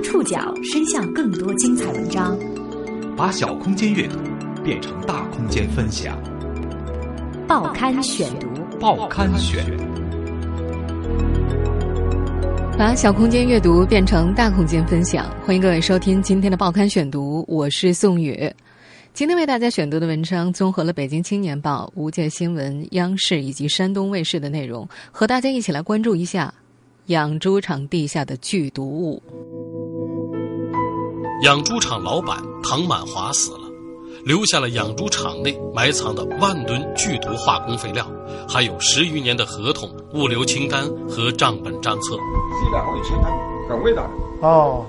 让触角伸向更多精彩文章，把小空间阅读变成大空间分享。报刊选读，报刊选，把小空间阅读变成大空间分享。欢迎各位收听今天的报刊选读，我是宋宇。今天为大家选读的文章综合了《北京青年报》、《无界新闻》、央视以及山东卫视的内容，和大家一起来关注一下养猪场地下的剧毒物。养猪场老板唐满华死了，留下了养猪场内埋藏的万吨剧毒化工废料，还有十余年的合同、物流清单和账本账册。这两个清单很味道的哦，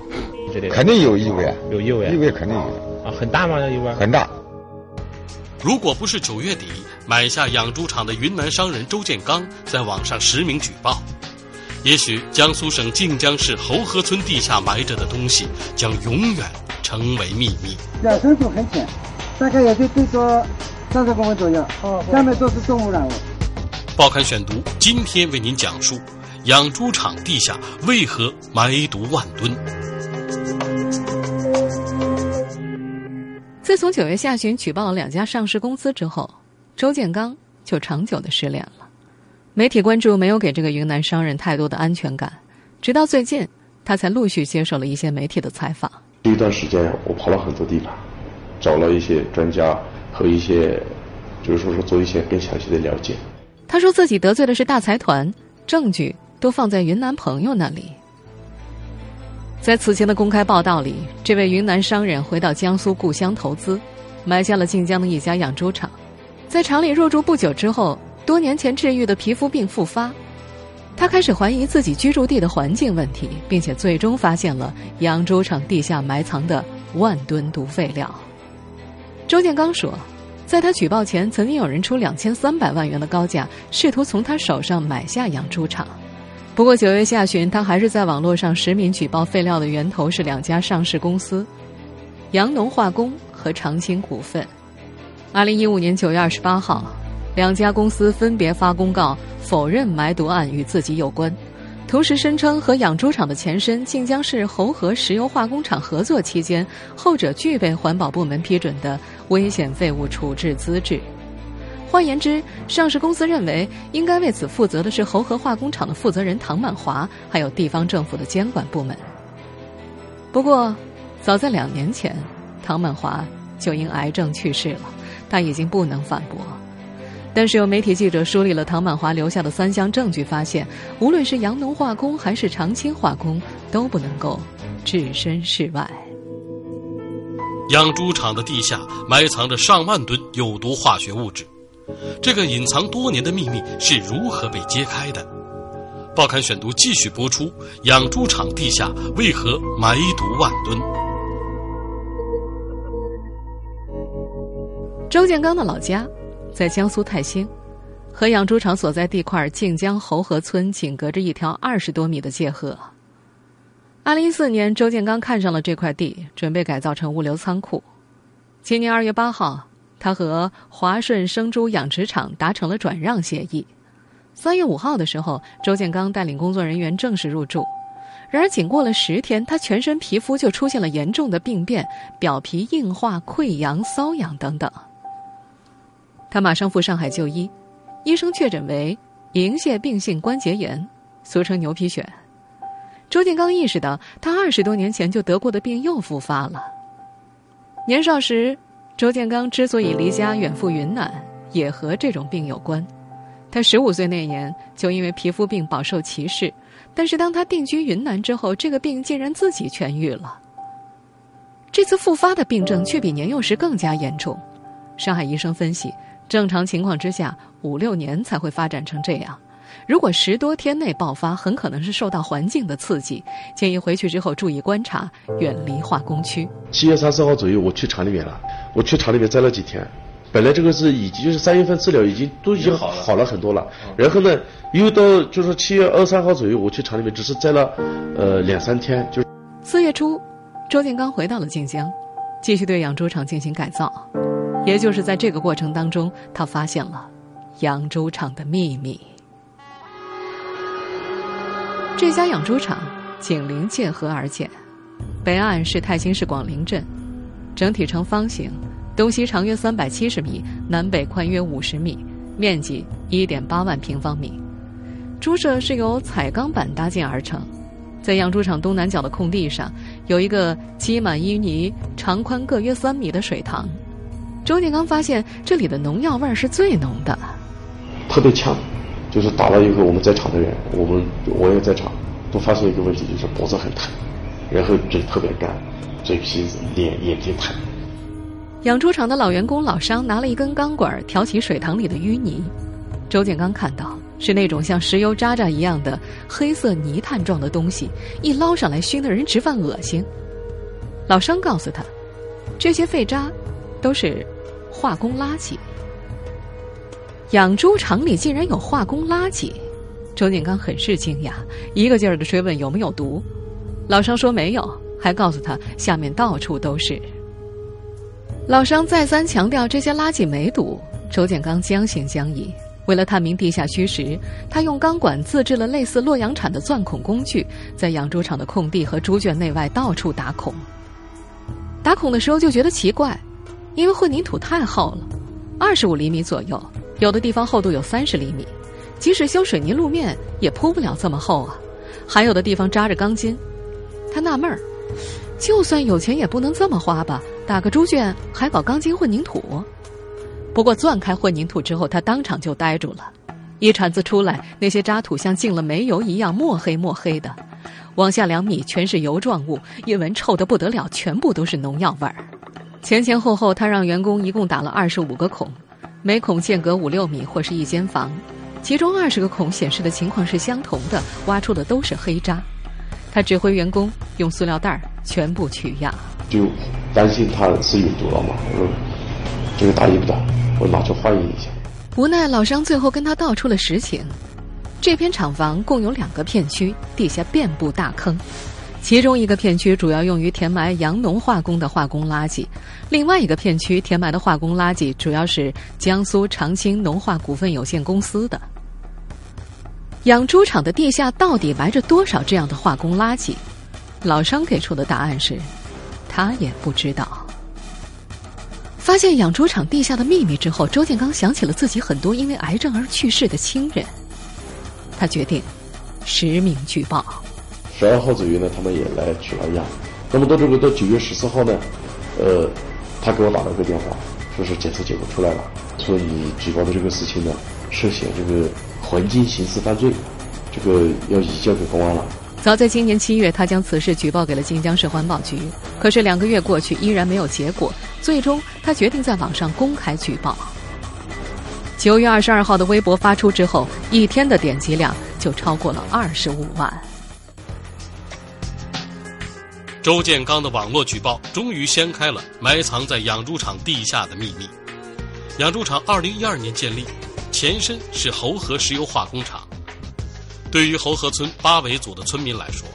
肯定有异味啊，有异味，异味肯定有啊，很大吗？这异味很大。如果不是九月底买下养猪场的云南商人周建刚在网上实名举报，也许江苏省靖江市侯河村地下埋着的东西将永远成为秘密。表层土很浅，大概也就最多三十公分左右，哦，下面都是动物染物。报刊选读今天为您讲述养猪场地下为何埋毒万吨。自从九月下旬举报了两家上市公司之后，周建刚就长久的失联了。媒体关注没有给这个云南商人太多的安全感，直到最近，他才陆续接受了一些媒体的采访。这一段时间，我跑了很多地方，找了一些专家和一些，就是说说做一些更详细的了解。他说自己得罪的是大财团，证据都放在云南朋友那里。在此前的公开报道里，这位云南商人回到江苏故乡投资，买下了晋江的一家养猪场。在厂里入住不久之后，多年前治愈的皮肤病复发，他开始怀疑自己居住地的环境问题，并且最终发现了养猪场地下埋藏的万吨毒废料。周建刚说，在他举报前，曾经有人出两千三百万元的高价，试图从他手上买下养猪场。不过九月下旬，他还是在网络上实名举报废料的源头是两家上市公司：阳农化工和长青股份。二零一五年九月二十八号，两家公司分别发公告否认埋毒案与自己有关，同时声称和养猪场的前身晋江市侯河石油化工厂合作期间，后者具备环保部门批准的危险废物处置资质。换言之，上市公司认为应该为此负责的是侯河化工厂的负责人唐满华，还有地方政府的监管部门。不过，早在两年前，唐满华就因癌症去世了，他已经不能反驳。但是，有媒体记者梳理了唐满华留下的三项证据，发现无论是洋农化工还是长青化工，都不能够置身事外。养猪场的地下埋藏着上万吨有毒化学物质。这个隐藏多年的秘密是如何被揭开的？报刊选读继续播出：养猪场地下为何埋毒万吨？周建刚的老家在江苏泰兴，和养猪场所在地块靖江侯河村仅隔着一条二十多米的界河。二零一四年，周建刚看上了这块地，准备改造成物流仓库。今年二月八号。他和华顺生猪养殖场达成了转让协议。三月五号的时候，周建刚带领工作人员正式入住。然而，仅过了十天，他全身皮肤就出现了严重的病变，表皮硬化、溃疡、瘙痒等等。他马上赴上海就医，医生确诊为银屑病性关节炎，俗称牛皮癣。周建刚意识到，他二十多年前就得过的病又复发了。年少时。周建刚之所以离家远赴云南，也和这种病有关。他十五岁那年就因为皮肤病饱受歧视，但是当他定居云南之后，这个病竟然自己痊愈了。这次复发的病症却比年幼时更加严重。上海医生分析，正常情况之下五六年才会发展成这样。如果十多天内爆发，很可能是受到环境的刺激。建议回去之后注意观察，远离化工区。七月三十号左右，我去厂里面了。我去厂里面待了几天，本来这个是已经就是三月份治疗已经都已经好好了很多了。然后呢，又到就是七月二三号左右，我去厂里面只是待了呃两三天。就四月初，周建刚回到了晋江，继续对养猪场进行改造。也就是在这个过程当中，他发现了养猪场的秘密。这家养猪场紧邻界河而建，北岸是泰兴市广陵镇，整体呈方形，东西长约三百七十米，南北宽约五十米，面积一点八万平方米。猪舍是由彩钢板搭建而成，在养猪场东南角的空地上，有一个积满淤泥、长宽各约三米的水塘。周建刚发现这里的农药味儿是最浓的，特别呛。就是打了以后，我们在场的人，我们我也在场，都发现一个问题，就是脖子很疼，然后嘴特别干，嘴皮子、脸、眼睛疼。养猪场的老员工老商拿了一根钢管挑起水塘里的淤泥，周建刚看到是那种像石油渣渣一样的黑色泥炭状的东西，一捞上来熏得人直犯恶心。老商告诉他，这些废渣都是化工垃圾。养猪场里竟然有化工垃圾，周建刚很是惊讶，一个劲儿的追问有没有毒。老商说没有，还告诉他下面到处都是。老商再三强调这些垃圾没毒，周建刚将信将疑。为了探明地下虚实，他用钢管自制了类似洛阳铲的钻孔工具，在养猪场的空地和猪圈内外到处打孔。打孔的时候就觉得奇怪，因为混凝土太厚了，二十五厘米左右。有的地方厚度有三十厘米，即使修水泥路面也铺不了这么厚啊。还有的地方扎着钢筋，他纳闷儿，就算有钱也不能这么花吧？打个猪圈还搞钢筋混凝土？不过钻开混凝土之后，他当场就呆住了。一铲子出来，那些渣土像进了煤油一样墨黑墨黑的，往下两米全是油状物，一闻臭得不得了，全部都是农药味儿。前前后后，他让员工一共打了二十五个孔。每孔间隔五六米或是一间房，其中二十个孔显示的情况是相同的，挖出的都是黑渣。他指挥员工用塑料袋全部取样，就担心他是有毒了嘛，我说这个大意不大，我拿去化验一下。无奈老商最后跟他道出了实情：这片厂房共有两个片区，地下遍布大坑。其中一个片区主要用于填埋阳农化工的化工垃圾，另外一个片区填埋的化工垃圾主要是江苏长青农化股份有限公司的。养猪场的地下到底埋着多少这样的化工垃圾？老商给出的答案是，他也不知道。发现养猪场地下的秘密之后，周建刚想起了自己很多因为癌症而去世的亲人，他决定实名举报。十二号左右呢，他们也来取了样。那么到这个到九月十四号呢，呃，他给我打了个电话，说是检测结果出来了，说你举报的这个事情呢，涉嫌这个环境刑事犯罪，这个要移交给公安了。早在今年七月，他将此事举报给了晋江市环保局，可是两个月过去，依然没有结果。最终，他决定在网上公开举报。九月二十二号的微博发出之后，一天的点击量就超过了二十五万。周建刚的网络举报终于掀开了埋藏在养猪场地下的秘密。养猪场二零一二年建立，前身是侯河石油化工厂。对于侯河村八尾组的村民来说，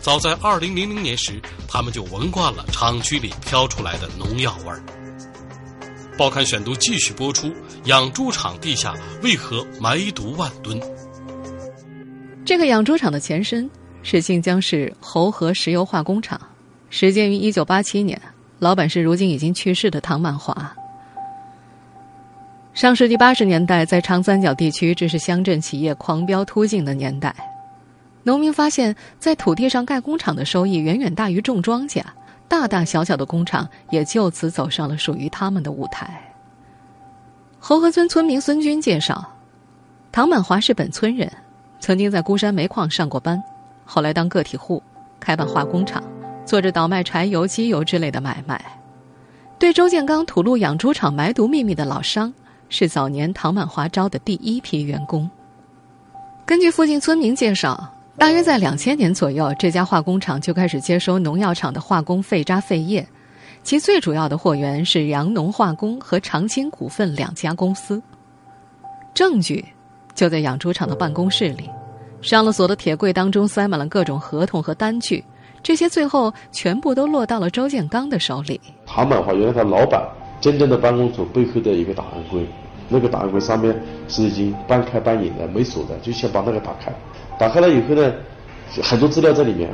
早在二零零零年时，他们就闻惯了厂区里飘出来的农药味儿。报刊选读继续播出：养猪场地下为何埋毒万吨？这个养猪场的前身。是晋江市侯河石油化工厂，始建于一九八七年，老板是如今已经去世的唐满华。上世纪八十年代，在长三角地区，这是乡镇企业狂飙突进的年代。农民发现，在土地上盖工厂的收益远远大于种庄稼，大大小小的工厂也就此走上了属于他们的舞台。侯河村村民孙军介绍，唐满华是本村人，曾经在孤山煤矿上过班。后来当个体户，开办化工厂，做着倒卖柴油、机油之类的买卖。对周建刚吐露养猪场埋毒秘密的老商，是早年唐满华招的第一批员工。根据附近村民介绍，大约在两千年左右，这家化工厂就开始接收农药厂的化工废渣废液，其最主要的货源是阳农化工和长青股份两家公司。证据就在养猪场的办公室里。上了锁的铁柜当中塞满了各种合同和单据，这些最后全部都落到了周建刚的手里。唐满华原来他老板真正的办公处背后的一个档案柜，那个档案柜上面是已经半开半掩的，没锁的，就先把那个打开。打开了以后呢，很多资料在里面。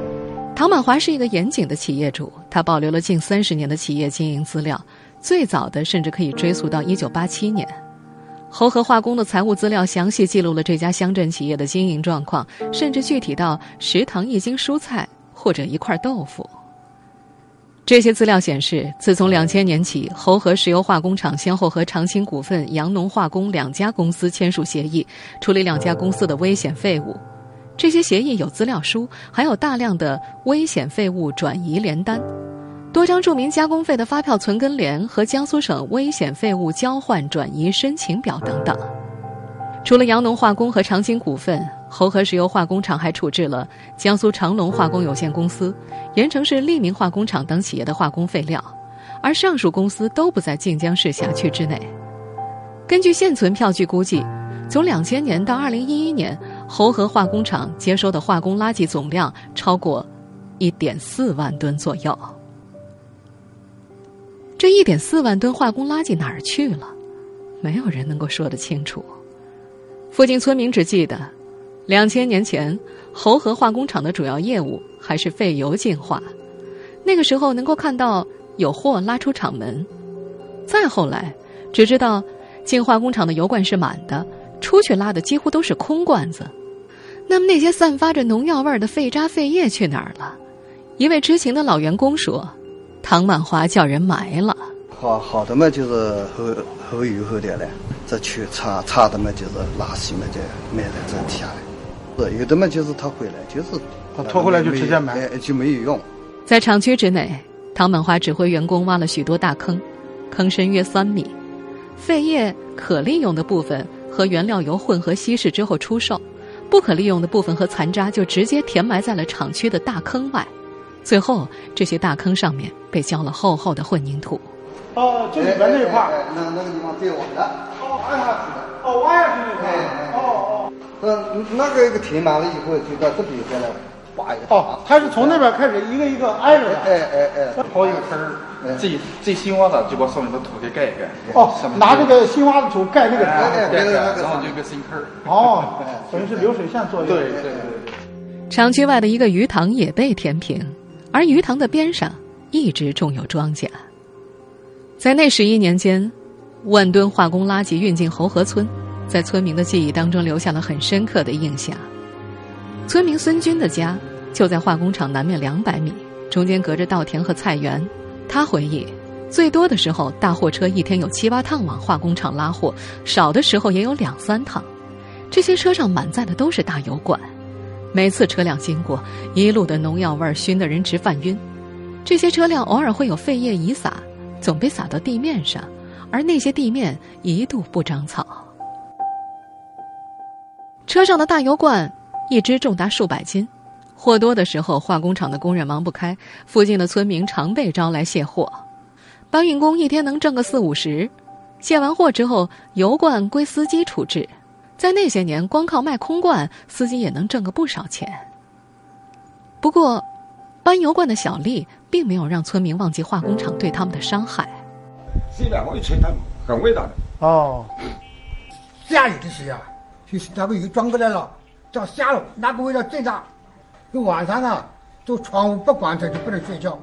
唐满华是一个严谨的企业主，他保留了近三十年的企业经营资料，最早的甚至可以追溯到一九八七年。侯河化工的财务资料详细记录了这家乡镇企业的经营状况，甚至具体到食堂一斤蔬菜或者一块豆腐。这些资料显示，自从两千年起，侯河石油化工厂先后和长青股份、阳农化工两家公司签署协议，处理两家公司的危险废物。这些协议有资料书，还有大量的危险废物转移联单。多张注明加工费的发票存根联和江苏省危险废物交换转移申请表等等。除了阳农化工和长青股份，侯河石油化工厂还处置了江苏长龙化工有限公司、盐城市利民化工厂等企业的化工废料，而上述公司都不在靖江市辖区之内。根据现存票据估计，从两千年到二零一一年，侯河化工厂接收的化工垃圾总量超过一点四万吨左右。这一点四万吨化工垃圾哪儿去了？没有人能够说得清楚。附近村民只记得，两千年前侯河化工厂的主要业务还是废油净化，那个时候能够看到有货拉出厂门。再后来，只知道进化工厂的油罐是满的，出去拉的几乎都是空罐子。那么那些散发着农药味儿的废渣废液去哪儿了？一位知情的老员工说。唐满华叫人埋了。好好的嘛，就是后后油后的嘞，这去差差的嘛，就是垃圾嘛，就埋在这底下嘞。是有的嘛，就是他回来就是他拖回来就直接埋，就没有用。在厂区之内，唐满华指挥员工挖了许多大坑，坑深约三米，废液可利用的部分和原料油混合稀释之后出售，不可利用的部分和残渣就直接填埋在了厂区的大坑外。最后，这些大坑上面被浇了厚厚的混凝土。哦，就里边那块儿，那那个地方最晚的。哦，挖下去的。哦，挖下去那块。哦哦。嗯，那个一个填满了以后，就到这边再来挖一个。哦，他是从那边开始一个一个挨着的。哎哎哎。刨一个坑儿，最最新挖的就把上面的土给盖一盖。哦，拿这个新挖的土盖那个盖盖，然后就一个新坑儿。哦，等于是流水线作用。对对对对。厂区外的一个鱼塘也被填平。而鱼塘的边上一直种有庄稼。在那十一年间，万吨化工垃圾运进侯河村，在村民的记忆当中留下了很深刻的印象。村民孙军的家就在化工厂南面两百米，中间隔着稻田和菜园。他回忆，最多的时候大货车一天有七八趟往化工厂拉货，少的时候也有两三趟。这些车上满载的都是大油罐。每次车辆经过，一路的农药味熏得人直犯晕。这些车辆偶尔会有废液遗撒，总被撒到地面上，而那些地面一度不长草。车上的大油罐一只重达数百斤，货多的时候化工厂的工人忙不开，附近的村民常被招来卸货。搬运工一天能挣个四五十，卸完货之后，油罐归司机处置。在那些年，光靠卖空罐，司机也能挣个不少钱。不过，搬油罐的小丽并没有让村民忘记化工厂对他们的伤害。这两个承担很伟大的哦。下雨的时候，就是那个油装过来了，到下了，那个味道最大。就晚上啊，就窗户不关着就不能睡觉。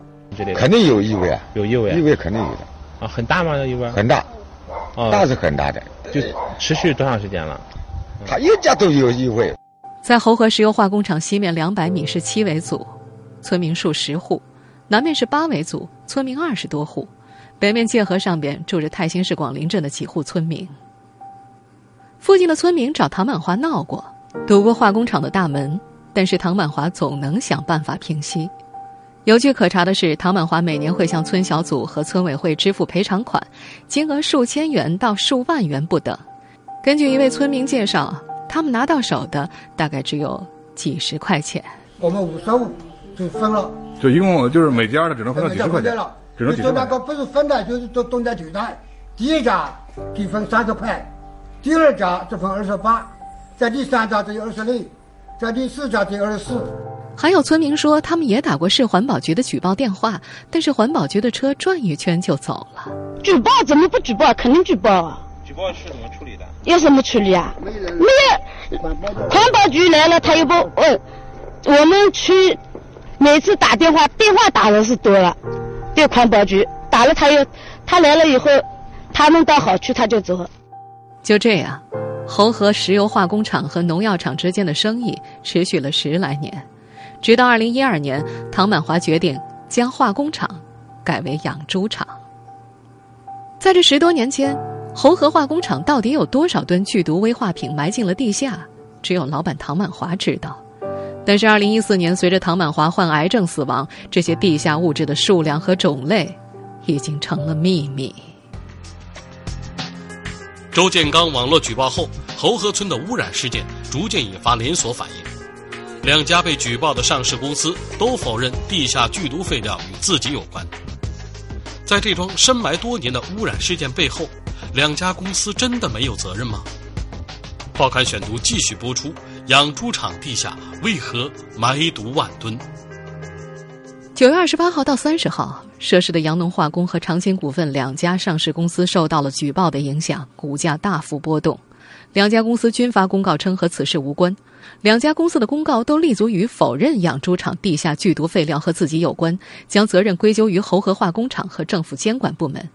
肯定有异味啊，有异味，异味肯定有的。啊，很大吗？异味？很大，大是很大的。就持续多长时间了？他一家都有异味。在侯河石油化工厂西面两百米是七围组，村民数十户；南面是八围组，村民二十多户；北面界河上边住着泰兴市广陵镇的几户村民。附近的村民找唐满华闹过，堵过化工厂的大门，但是唐满华总能想办法平息。有据可查的是，唐满华每年会向村小组和村委会支付赔偿款，金额数千元到数万元不等。根据一位村民介绍，他们拿到手的大概只有几十块钱。我们五十五就分了，就一共就是每家的只能分到几十块钱了。只能几十。那个不是分的，就是都都在对待。第一家给分三十块，第二家就分二十八，在第三家只有二十六，在第四家只有二十四。还有村民说，他们也打过市环保局的举报电话，但是环保局的车转一圈就走了。举报怎么不举报？肯定举报啊！举报是怎么处理的？要什么处理啊？没有，环保局来了，他又不问。我们去每次打电话，电话打的是多了，对环保局打了，他又他来了以后，他弄到好处他就走。就这样，侯河石油化工厂和农药厂之间的生意持续了十来年，直到二零一二年，唐满华决定将化工厂改为养猪场。在这十多年间，侯河化工厂到底有多少吨剧毒危化品埋进了地下？只有老板唐满华知道。但是，二零一四年，随着唐满华患癌症死亡，这些地下物质的数量和种类已经成了秘密。周建刚网络举报后，侯河村的污染事件逐渐引发连锁反应。两家被举报的上市公司都否认地下剧毒废料与自己有关。在这桩深埋多年的污染事件背后，两家公司真的没有责任吗？报刊选读继续播出：养猪场地下为何埋毒万吨？九月二十八号到三十号，涉事的阳农化工和长青股份两家上市公司受到了举报的影响，股价大幅波动。两家公司均发公告称和此事无关。两家公司的公告都立足于否认养猪场地下剧毒废料和自己有关，将责任归咎于侯河化工厂和政府监管部门。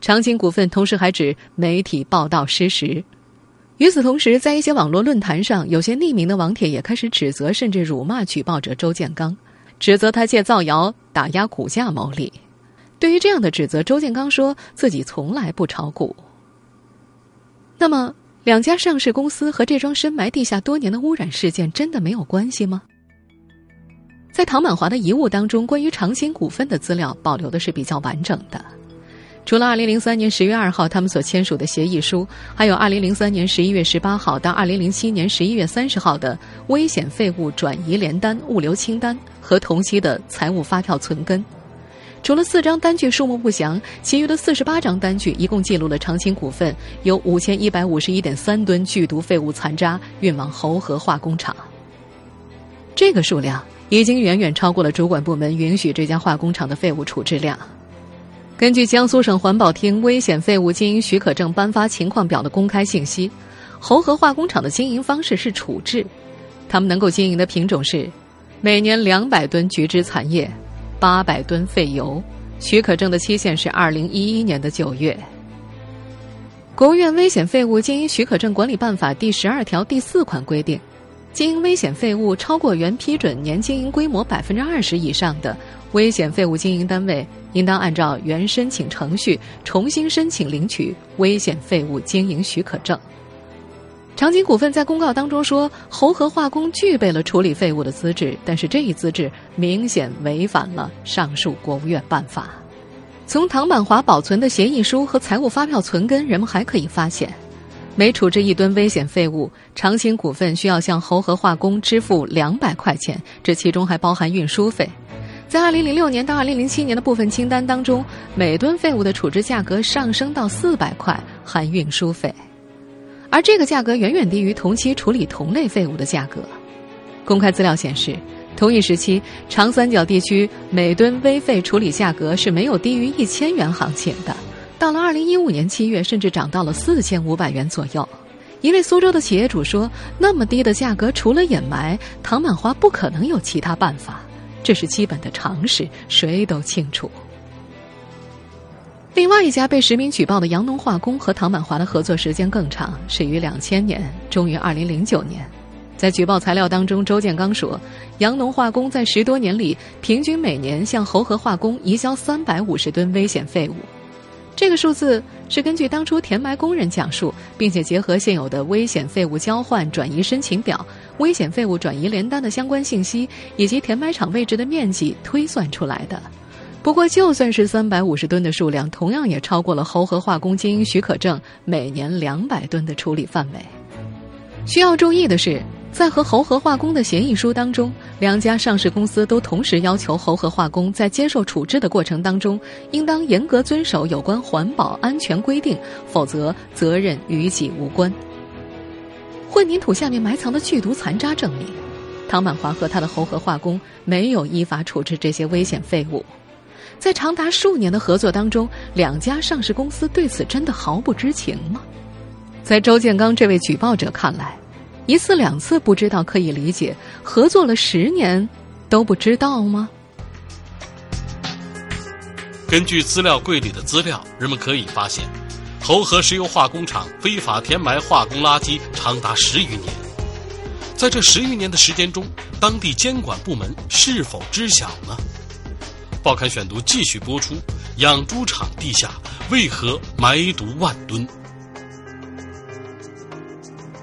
长青股份同时还指媒体报道失实。与此同时，在一些网络论坛上，有些匿名的网帖也开始指责甚至辱骂举报者周建刚，指责他借造谣打压股价牟利。对于这样的指责，周建刚说自己从来不炒股。那么，两家上市公司和这桩深埋地下多年的污染事件真的没有关系吗？在唐满华的遗物当中，关于长兴股份的资料保留的是比较完整的。除了2003年10月2号他们所签署的协议书，还有2003年11月18号到2007年11月30号的危险废物转移联单物流清单和同期的财务发票存根。除了四张单据数目不详，其余的四十八张单据一共记录了长青股份有五千一百五十一点三吨剧毒废物残渣运往侯河化工厂。这个数量已经远远超过了主管部门允许这家化工厂的废物处置量。根据江苏省环保厅危险废物经营许可证颁发情况表的公开信息，侯河化工厂的经营方式是处置，他们能够经营的品种是每年两百吨菊汁残液，八百吨废油。许可证的期限是二零一一年的九月。国务院危险废物经营许可证管理办法第十二条第四款规定，经营危险废物超过原批准年经营规模百分之二十以上的。危险废物经营单位应当按照原申请程序重新申请领取危险废物经营许可证。长青股份在公告当中说，侯河化工具备了处理废物的资质，但是这一资质明显违反了上述国务院办法。从唐满华保存的协议书和财务发票存根，人们还可以发现，每处置一吨危险废物，长青股份需要向侯河化工支付两百块钱，这其中还包含运输费。在二零零六年到二零零七年的部分清单当中，每吨废物的处置价格上升到四百块含运输费，而这个价格远远低于同期处理同类废物的价格。公开资料显示，同一时期长三角地区每吨危废处理价格是没有低于一千元行情的，到了二零一五年七月，甚至涨到了四千五百元左右。一位苏州的企业主说：“那么低的价格，除了掩埋，唐满华不可能有其他办法。”这是基本的常识，谁都清楚。另外一家被实名举报的洋农化工和唐满华的合作时间更长，始于两千年，终于二零零九年。在举报材料当中，周建刚说，洋农化工在十多年里，平均每年向侯河化工移交三百五十吨危险废物。这个数字是根据当初填埋工人讲述，并且结合现有的危险废物交换转移申请表。危险废物转移联单的相关信息以及填埋场位置的面积推算出来的。不过，就算是三百五十吨的数量，同样也超过了侯河化工经营许可证每年两百吨的处理范围。需要注意的是，在和侯河化工的协议书当中，两家上市公司都同时要求侯河化工在接受处置的过程当中，应当严格遵守有关环保安全规定，否则责任与己无关。混凝土下面埋藏的剧毒残渣证明，唐满华和他的侯河化工没有依法处置这些危险废物。在长达数年的合作当中，两家上市公司对此真的毫不知情吗？在周建刚这位举报者看来，一次两次不知道可以理解，合作了十年，都不知道吗？根据资料柜里的资料，人们可以发现，侯河石油化工厂非法填埋化工垃圾长达十余年。在这十余年的时间中，当地监管部门是否知晓呢？报刊选读继续播出：养猪场地下为何埋毒万吨？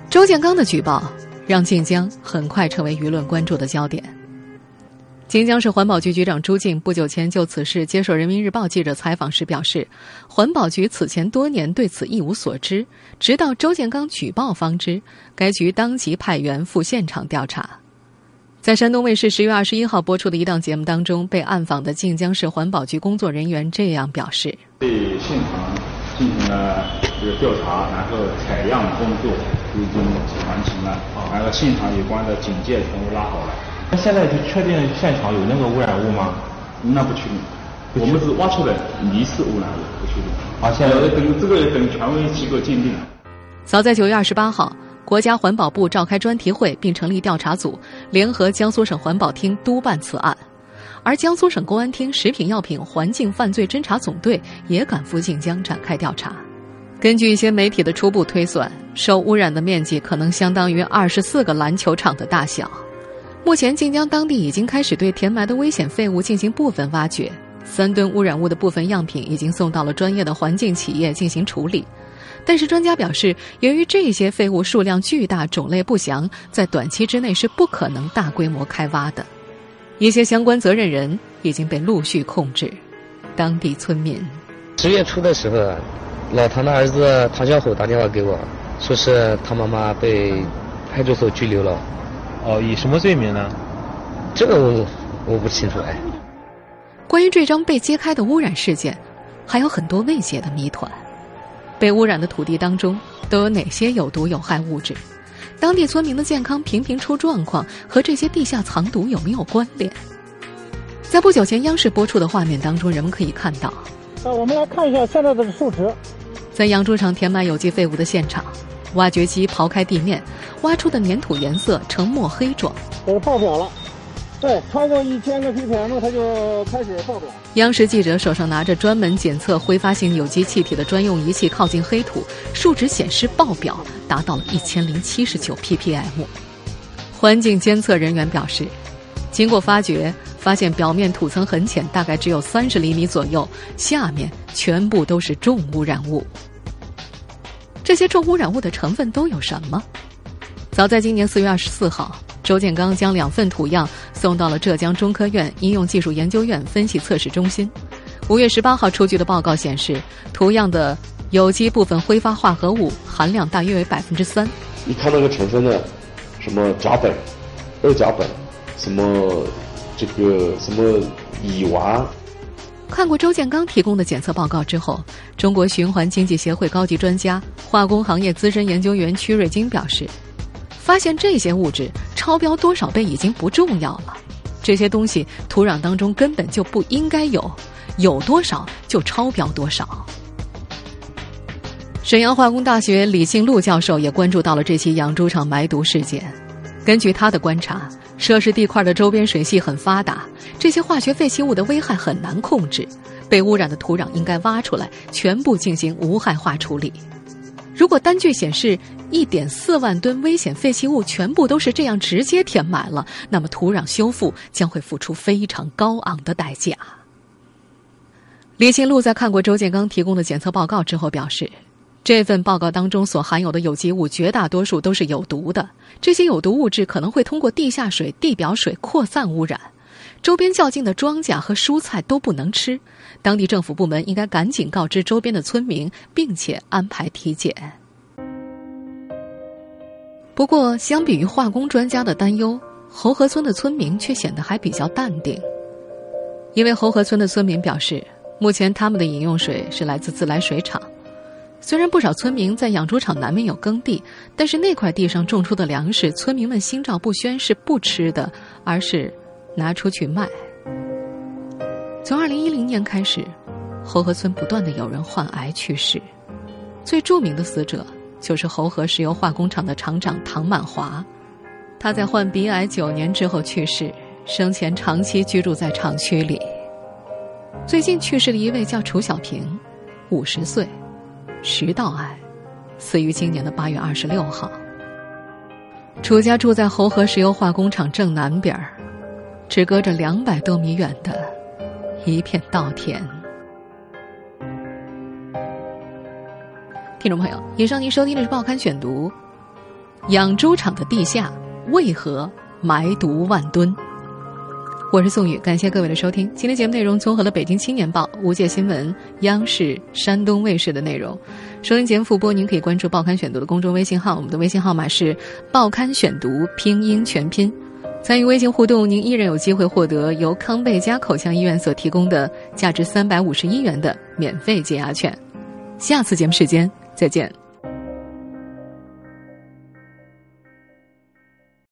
周建刚的举报让晋江很快成为舆论关注的焦点。晋江市环保局局长朱静不久前就此事接受人民日报记者采访时表示，环保局此前多年对此一无所知，直到周建刚举报方知，该局当即派员赴现场调查。在山东卫视十月二十一号播出的一档节目当中，被暗访的晋江市环保局工作人员这样表示：对现场进行了这个调查，然后采样工作已经完成了，然后现场有关的警戒全部拉好了。那现在就确定现场有那个污染物吗？那不确定，我们是挖出来疑似污染物，不确定。啊，现在要等这个要等权威机构鉴定。早在九月二十八号，国家环保部召开专题会，并成立调查组，联合江苏省环保厅督办此案。而江苏省公安厅食品药品环境犯罪侦查总队也赶赴晋江展开调查。根据一些媒体的初步推算，受污染的面积可能相当于二十四个篮球场的大小。目前，晋江当地已经开始对填埋的危险废物进行部分挖掘，三吨污染物的部分样品已经送到了专业的环境企业进行处理。但是，专家表示，由于这些废物数量巨大、种类不详，在短期之内是不可能大规模开挖的。一些相关责任人已经被陆续控制。当地村民十月初的时候，老唐的儿子唐小虎打电话给我，说是他妈妈被派出所拘留了。哦，以什么罪名呢？这个我我不清楚哎。关于这张被揭开的污染事件，还有很多未解的谜团。被污染的土地当中都有哪些有毒有害物质？当地村民的健康频频出状况，和这些地下藏毒有没有关联？在不久前央视播出的画面当中，人们可以看到。啊，我们来看一下现在的数值。在养猪场填埋有机废物的现场。挖掘机刨开地面，挖出的粘土颜色呈墨黑状，这是爆表了。对，超过一千个 ppm，它就开始爆表。央视记者手上拿着专门检测挥发性有机气体的专用仪器，靠近黑土，数值显示爆表达到了一千零七十九 ppm。环境监测人员表示，经过发掘，发现表面土层很浅，大概只有三十厘米左右，下面全部都是重污染物。这些重污染物的成分都有什么？早在今年四月二十四号，周建刚将两份土样送到了浙江中科院应用技术研究院分析测试中心。五月十八号出具的报告显示，图样的有机部分挥发化合物含量大约为百分之三。你看那个成分呢？什么甲苯、二甲苯，什么这个什么乙烷。看过周建刚提供的检测报告之后，中国循环经济协会高级专家、化工行业资深研究员曲瑞金表示，发现这些物质超标多少倍已经不重要了，这些东西土壤当中根本就不应该有，有多少就超标多少。沈阳化工大学李庆禄教授也关注到了这起养猪场埋毒事件，根据他的观察。涉事地块的周边水系很发达，这些化学废弃物的危害很难控制。被污染的土壤应该挖出来，全部进行无害化处理。如果单据显示一点四万吨危险废弃物全部都是这样直接填埋了，那么土壤修复将会付出非常高昂的代价。李新路在看过周建刚提供的检测报告之后表示。这份报告当中所含有的有机物绝大多数都是有毒的，这些有毒物质可能会通过地下水、地表水扩散污染，周边较近的庄稼和蔬菜都不能吃。当地政府部门应该赶紧告知周边的村民，并且安排体检。不过，相比于化工专家的担忧，侯河村的村民却显得还比较淡定，因为侯河村的村民表示，目前他们的饮用水是来自自来水厂。虽然不少村民在养猪场南面有耕地，但是那块地上种出的粮食，村民们心照不宣，是不吃的，而是拿出去卖。从二零一零年开始，侯河村不断的有人患癌去世，最著名的死者就是侯河石油化工厂的厂长唐满华，他在患鼻癌九年之后去世，生前长期居住在厂区里。最近去世的一位叫楚小平，五十岁，食道癌，死于今年的八月二十六号。楚家住在侯河石油化工厂正南边儿，只隔着两百多米远的一片稻田。听众朋友，以上您收听的是《报刊选读》，养猪场的地下为何埋毒万吨？我是宋宇，感谢各位的收听。今天节目内容综合了《北京青年报》、无界新闻、央视、山东卫视的内容。收听节目复播，您可以关注《报刊选读》的公众微信号，我们的微信号码是“报刊选读”拼音全拼。参与微信互动，您依然有机会获得由康贝佳口腔医院所提供的价值三百五十一元的免费解压券。下次节目时间再见。